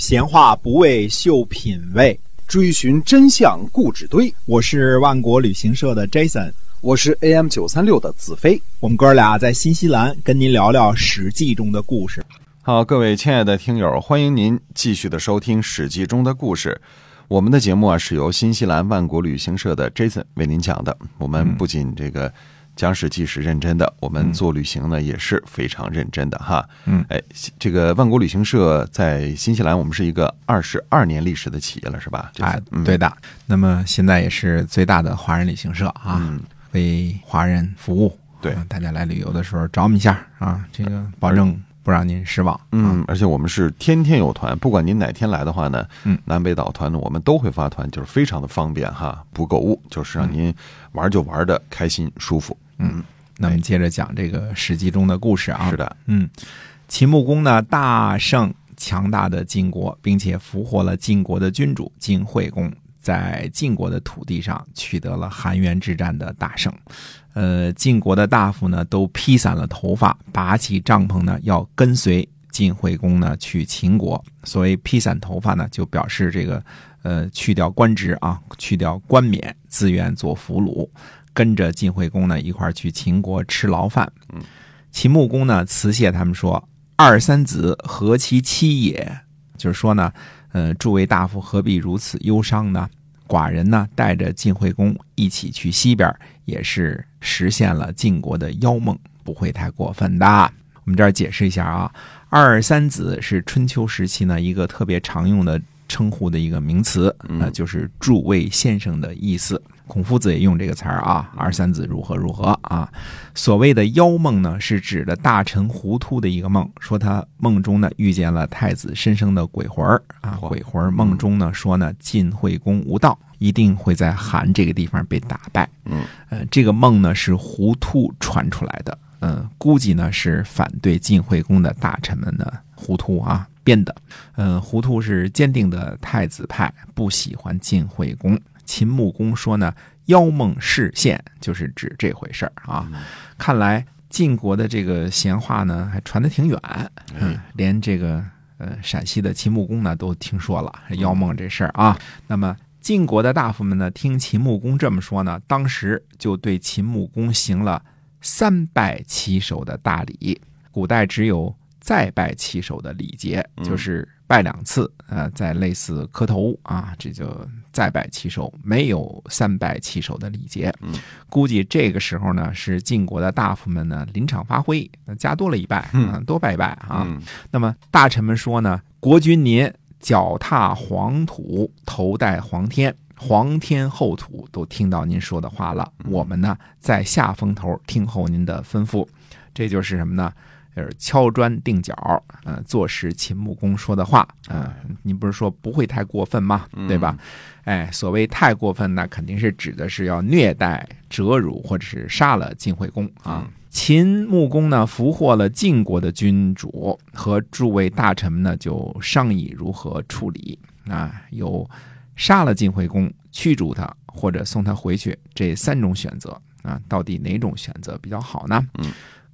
闲话不为秀品味，追寻真相故纸堆。我是万国旅行社的 Jason，我是 AM 九三六的子飞。我们哥俩在新西兰跟您聊聊《史记》中的故事。好，各位亲爱的听友，欢迎您继续的收听《史记》中的故事。我们的节目啊是由新西兰万国旅行社的 Jason 为您讲的。我们不仅这个讲史记是认真的，我们做旅行呢也是非常认真的哈。嗯，哎，这个万国旅行社在新西兰，我们是一个二十二年历史的企业了，是吧？哎，嗯对的。那么现在也是最大的华人旅行社啊，嗯，为华人服务。对啊大家来旅游的时候找我们一下啊，这个保证不让您失望。嗯，而且我们是天天有团，不管您哪天来的话呢，嗯，南北岛团呢，我们都会发团，就是非常的方便哈，不购物，就是让您玩就玩的开心舒服。嗯，那么接着讲这个《史记》中的故事啊。是的，嗯，秦穆公呢大胜强大的晋国，并且俘获了晋国的君主晋惠公，在晋国的土地上取得了韩原之战的大胜。呃，晋国的大夫呢都披散了头发，拔起帐篷呢要跟随晋惠公呢去秦国。所谓披散头发呢，就表示这个呃去掉官职啊，去掉冠冕，自愿做俘虏。跟着晋惠公呢一块儿去秦国吃牢饭。秦穆公呢辞谢他们说：“二三子何其妻也？”就是说呢，呃，诸位大夫何必如此忧伤呢？寡人呢带着晋惠公一起去西边，也是实现了晋国的妖梦，不会太过分的。我们这儿解释一下啊，二三子是春秋时期呢一个特别常用的称呼的一个名词，那、嗯就是诸位先生的意思。孔夫子也用这个词儿啊，二三子如何如何啊。所谓的妖梦呢，是指的大臣糊涂的一个梦，说他梦中呢遇见了太子申生的鬼魂儿啊，鬼魂儿梦中呢说呢晋惠公无道，一定会在韩这个地方被打败。嗯，呃，这个梦呢是糊涂传出来的，嗯、估计呢是反对晋惠公的大臣们的糊涂啊编的。嗯、糊涂是坚定的太子派，不喜欢晋惠公。秦穆公说呢，妖梦视现，就是指这回事儿啊。看来晋国的这个闲话呢，还传得挺远，嗯，连这个呃陕西的秦穆公呢都听说了妖梦这事儿啊。那么晋国的大夫们呢，听秦穆公这么说呢，当时就对秦穆公行了三拜七手的大礼。古代只有再拜七手的礼节，嗯就是拜两次，呃，再类似磕头啊，这就再拜七手，没有三拜七手的礼节。嗯，估计这个时候呢，是晋国的大夫们呢临场发挥，加多了一拜，嗯啊，多拜一拜啊。嗯那么大臣们说呢，国君您脚踏黄土，头戴黄天，皇天厚土，都听到您说的话了。我们呢，在下风头听候您的吩咐。这就是什么呢？就是敲砖定脚，呃，坐实秦穆公说的话。嗯、你不是说不会太过分吗？对吧？哎，所谓太过分，那肯定是指的是要虐待、折辱或者是杀了晋惠公啊。秦穆公呢，俘获了晋国的君主，和诸位大臣们呢就商议如何处理啊，有杀了晋惠公、驱逐他，或者送他回去这三种选择啊，到底哪种选择比较好呢？嗯，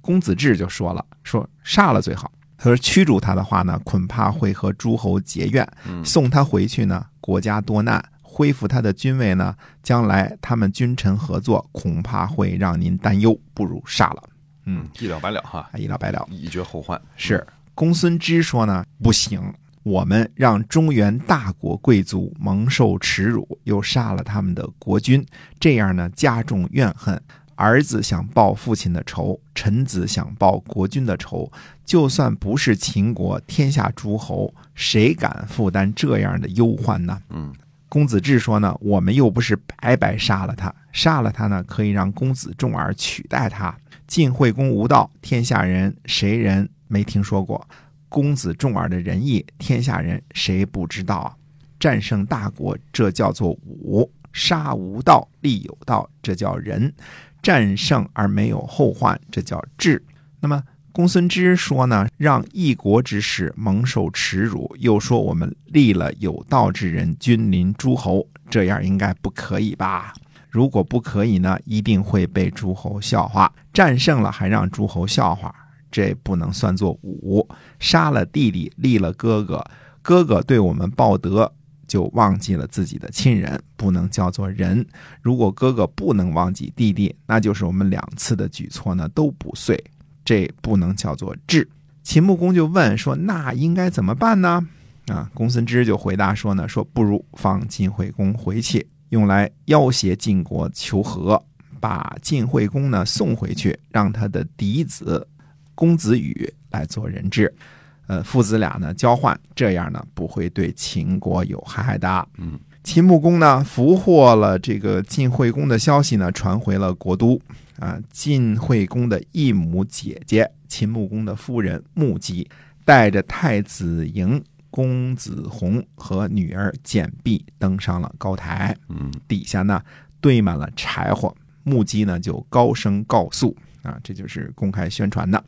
公子至就说了，说杀了最好。他说驱逐他的话呢，恐怕会和诸侯结怨；嗯送他回去呢，国家多难；恢复他的君位呢，将来他们君臣合作，恐怕会让您担忧，不如杀了。嗯，一了百了哈，一了百了。以绝后患。是公孙支说呢，不行，我们让中原大国贵族蒙受耻辱，又杀了他们的国君，这样呢加重怨恨。儿子想报父亲的仇，臣子想报国君的仇。就算不是秦国天下诸侯，谁敢负担这样的忧患呢？嗯，公子至说呢，我们又不是白白杀了他，杀了他呢，可以让公子重耳取代他。晋惠公无道，天下人谁人没听说过？公子重耳的仁义，天下人谁不知道啊？战胜大国，这叫做武；杀无道，立有道，这叫仁；战胜而没有后患，这叫智。那么公孙支说呢，让一国之士蒙受耻辱，又说我们立了有道之人君临诸侯，这样应该不可以吧？如果不可以呢，一定会被诸侯笑话。战胜了还让诸侯笑话，这不能算作武。杀了弟弟，立了哥哥，哥哥对我们报德，就忘记了自己的亲人，不能叫做仁。如果哥哥不能忘记弟弟，那就是我们两次的举措呢都不遂，这不能叫做智。秦穆公就问说：“那应该怎么办呢？”啊，公孙支就回答说呢：“说不如放晋惠公回去，用来要挟晋国求和，把晋惠公呢送回去，让他的嫡子公子羽来做人质。呃，父子俩呢交换，这样呢不会对秦国有害的。嗯，秦穆公呢俘获了这个晋惠公的消息呢传回了国都。啊，晋惠公的异母姐姐秦穆公的夫人穆姬，带着太子嬴、公子弘和女儿简碧登上了高台。嗯底下呢堆满了柴火，穆姬呢就高声告诉啊，这就是公开宣传的。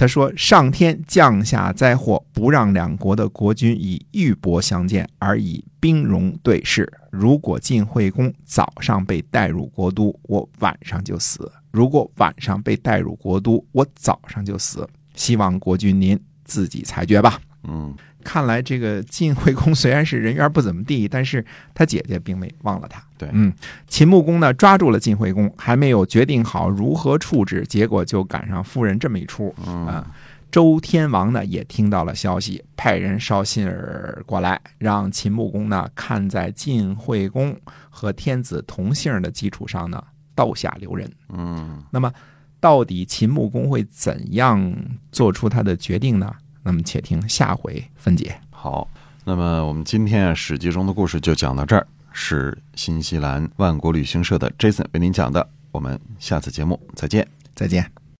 他说：“上天降下灾祸，不让两国的国君以玉帛相见，而以兵戎对视。如果晋惠公早上被带入国都，我晚上就死；如果晚上被带入国都，我早上就死。希望国君您自己裁决吧。”嗯看来这个晋惠公 虽然是人缘不怎么地，但是他姐姐并没忘了他。对嗯，秦穆公呢抓住了晋惠公，还没有决定好如何处置，结果就赶上夫人这么一出嗯啊。周天王呢也听到了消息，派人捎信儿过来，让秦穆公呢看在晋惠公和天子同姓的基础上呢，刀下留人。嗯那么，到底秦穆公会怎样做出他的决定呢？那么，且听下回分解。好，那么我们今天啊《史记》中的故事就讲到这儿，是新西兰万国旅行社的 Jason 为您讲的，我们下次节目再见。再见。